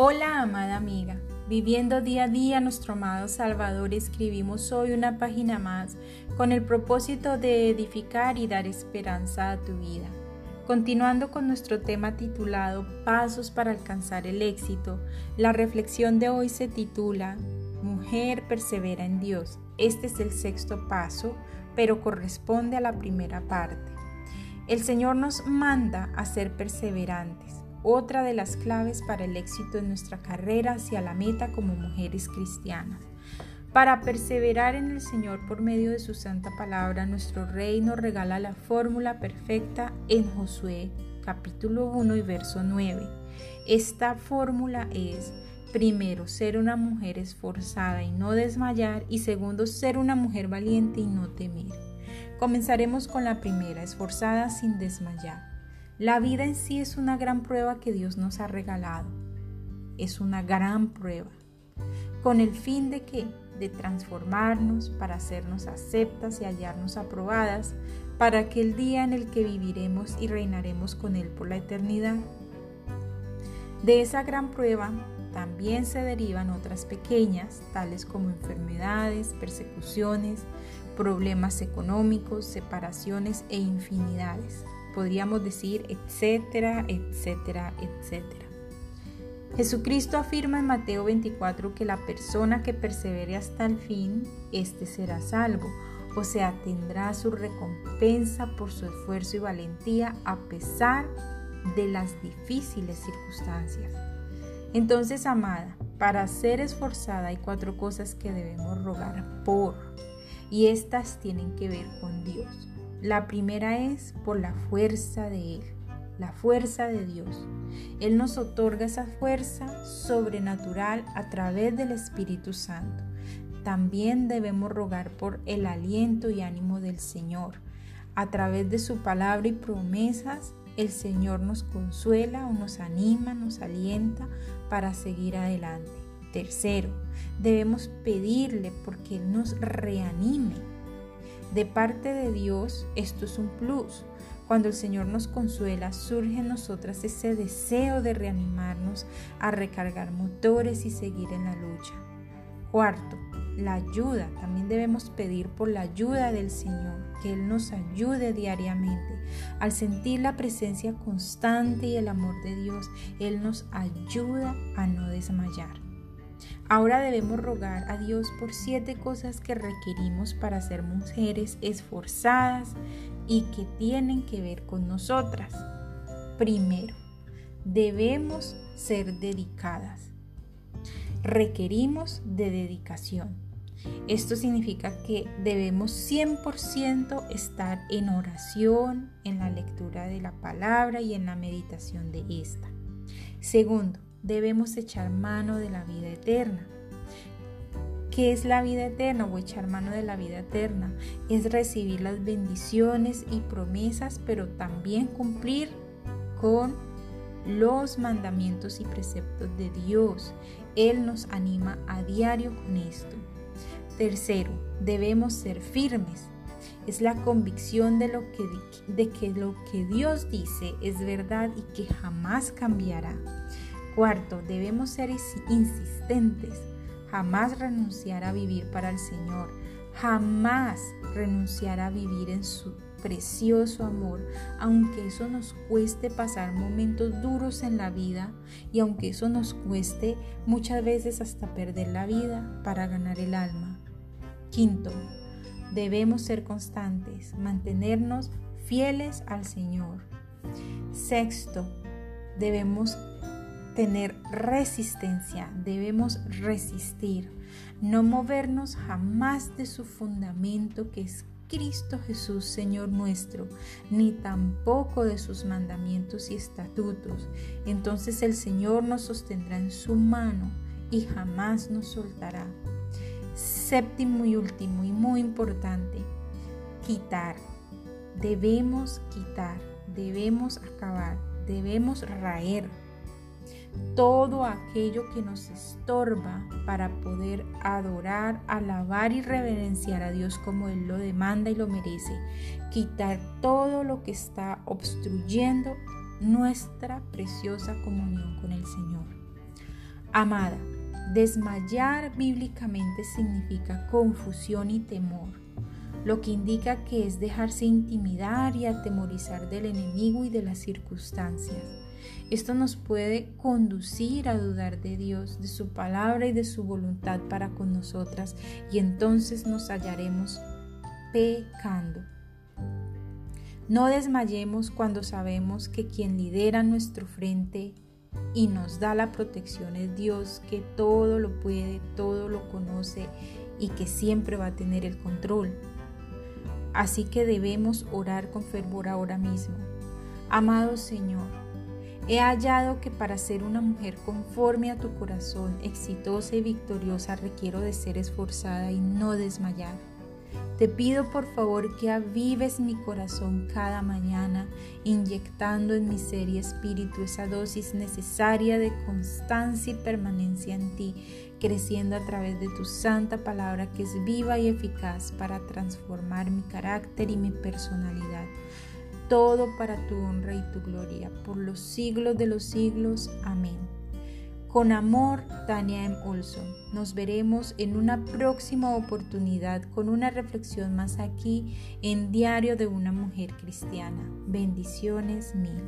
Hola amada amiga, viviendo día a día nuestro amado Salvador, escribimos hoy una página más con el propósito de edificar y dar esperanza a tu vida. Continuando con nuestro tema titulado Pasos para alcanzar el éxito, la reflexión de hoy se titula Mujer persevera en Dios. Este es el sexto paso, pero corresponde a la primera parte. El Señor nos manda a ser perseverantes otra de las claves para el éxito en nuestra carrera hacia la meta como mujeres cristianas. Para perseverar en el Señor por medio de su santa palabra, nuestro Rey nos regala la fórmula perfecta en Josué capítulo 1 y verso 9. Esta fórmula es, primero, ser una mujer esforzada y no desmayar, y segundo, ser una mujer valiente y no temer. Comenzaremos con la primera, esforzada sin desmayar. La vida en sí es una gran prueba que Dios nos ha regalado. Es una gran prueba. ¿Con el fin de qué? De transformarnos para hacernos aceptas y hallarnos aprobadas para aquel día en el que viviremos y reinaremos con Él por la eternidad. De esa gran prueba también se derivan otras pequeñas, tales como enfermedades, persecuciones, problemas económicos, separaciones e infinidades podríamos decir, etcétera, etcétera, etcétera. Jesucristo afirma en Mateo 24 que la persona que persevere hasta el fin, éste será salvo, o sea, tendrá su recompensa por su esfuerzo y valentía a pesar de las difíciles circunstancias. Entonces, amada, para ser esforzada hay cuatro cosas que debemos rogar por, y estas tienen que ver con Dios. La primera es por la fuerza de Él, la fuerza de Dios. Él nos otorga esa fuerza sobrenatural a través del Espíritu Santo. También debemos rogar por el aliento y ánimo del Señor. A través de su palabra y promesas, el Señor nos consuela o nos anima, nos alienta para seguir adelante. Tercero, debemos pedirle porque Él nos reanime de parte de Dios, esto es un plus. Cuando el Señor nos consuela, surge en nosotras ese deseo de reanimarnos, a recargar motores y seguir en la lucha. Cuarto, la ayuda. También debemos pedir por la ayuda del Señor, que Él nos ayude diariamente. Al sentir la presencia constante y el amor de Dios, Él nos ayuda a no desmayar. Ahora debemos rogar a Dios por siete cosas que requerimos para ser mujeres esforzadas y que tienen que ver con nosotras. Primero, debemos ser dedicadas. Requerimos de dedicación. Esto significa que debemos 100% estar en oración, en la lectura de la palabra y en la meditación de esta. Segundo, debemos echar mano de la vida eterna. ¿Qué es la vida eterna o echar mano de la vida eterna? Es recibir las bendiciones y promesas, pero también cumplir con los mandamientos y preceptos de Dios. Él nos anima a diario con esto. Tercero, debemos ser firmes. Es la convicción de, lo que, de que lo que Dios dice es verdad y que jamás cambiará. Cuarto, debemos ser insistentes, jamás renunciar a vivir para el Señor, jamás renunciar a vivir en su precioso amor, aunque eso nos cueste pasar momentos duros en la vida y aunque eso nos cueste muchas veces hasta perder la vida para ganar el alma. Quinto, debemos ser constantes, mantenernos fieles al Señor. Sexto, debemos tener resistencia, debemos resistir, no movernos jamás de su fundamento que es Cristo Jesús, Señor nuestro, ni tampoco de sus mandamientos y estatutos. Entonces el Señor nos sostendrá en su mano y jamás nos soltará. Séptimo y último y muy importante, quitar. Debemos quitar, debemos acabar, debemos raer todo aquello que nos estorba para poder adorar, alabar y reverenciar a Dios como Él lo demanda y lo merece. Quitar todo lo que está obstruyendo nuestra preciosa comunión con el Señor. Amada, desmayar bíblicamente significa confusión y temor, lo que indica que es dejarse intimidar y atemorizar del enemigo y de las circunstancias. Esto nos puede conducir a dudar de Dios, de su palabra y de su voluntad para con nosotras y entonces nos hallaremos pecando. No desmayemos cuando sabemos que quien lidera nuestro frente y nos da la protección es Dios, que todo lo puede, todo lo conoce y que siempre va a tener el control. Así que debemos orar con fervor ahora mismo. Amado Señor, he hallado que para ser una mujer conforme a tu corazón, exitosa y victoriosa, requiero de ser esforzada y no desmayar. Te pido por favor que avives mi corazón cada mañana, inyectando en mi ser y espíritu esa dosis necesaria de constancia y permanencia en ti, creciendo a través de tu santa palabra que es viva y eficaz para transformar mi carácter y mi personalidad. Todo para tu honra y tu gloria, por los siglos de los siglos. Amén. Con amor, Tania M. Olson. Nos veremos en una próxima oportunidad con una reflexión más aquí en Diario de una Mujer Cristiana. Bendiciones mil.